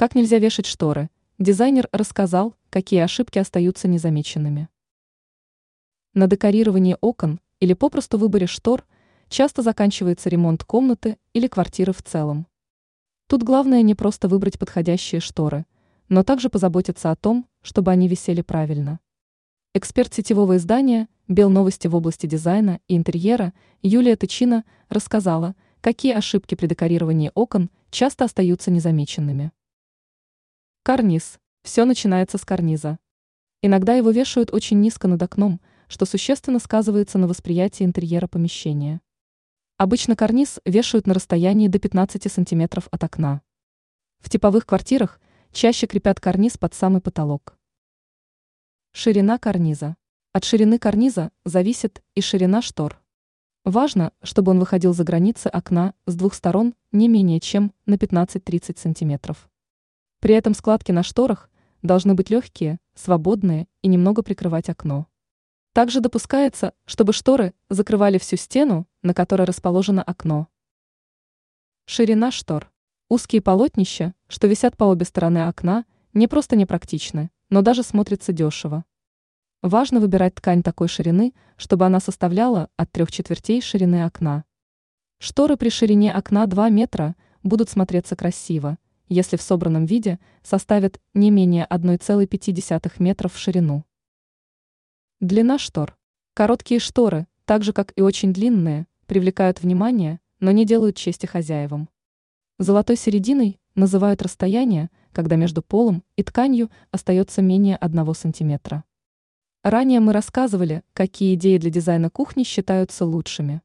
Как нельзя вешать шторы? Дизайнер рассказал, какие ошибки остаются незамеченными. На декорировании окон или попросту выборе штор часто заканчивается ремонт комнаты или квартиры в целом. Тут главное не просто выбрать подходящие шторы, но также позаботиться о том, чтобы они висели правильно. Эксперт сетевого издания «Белновости» в области дизайна и интерьера Юлия Тычина рассказала, какие ошибки при декорировании окон часто остаются незамеченными. Карниз. Все начинается с карниза. Иногда его вешают очень низко над окном, что существенно сказывается на восприятии интерьера помещения. Обычно карниз вешают на расстоянии до 15 см от окна. В типовых квартирах чаще крепят карниз под самый потолок. Ширина карниза. От ширины карниза зависит и ширина штор. Важно, чтобы он выходил за границы окна с двух сторон не менее чем на 15-30 см. При этом складки на шторах должны быть легкие, свободные и немного прикрывать окно. Также допускается, чтобы шторы закрывали всю стену, на которой расположено окно. Ширина штор. Узкие полотнища, что висят по обе стороны окна, не просто непрактичны, но даже смотрятся дешево. Важно выбирать ткань такой ширины, чтобы она составляла от трех четвертей ширины окна. Шторы при ширине окна 2 метра будут смотреться красиво, если в собранном виде составит не менее 1,5 метров в ширину. Длина штор. Короткие шторы, так же как и очень длинные, привлекают внимание, но не делают чести хозяевам. Золотой серединой называют расстояние, когда между полом и тканью остается менее 1 сантиметра. Ранее мы рассказывали, какие идеи для дизайна кухни считаются лучшими.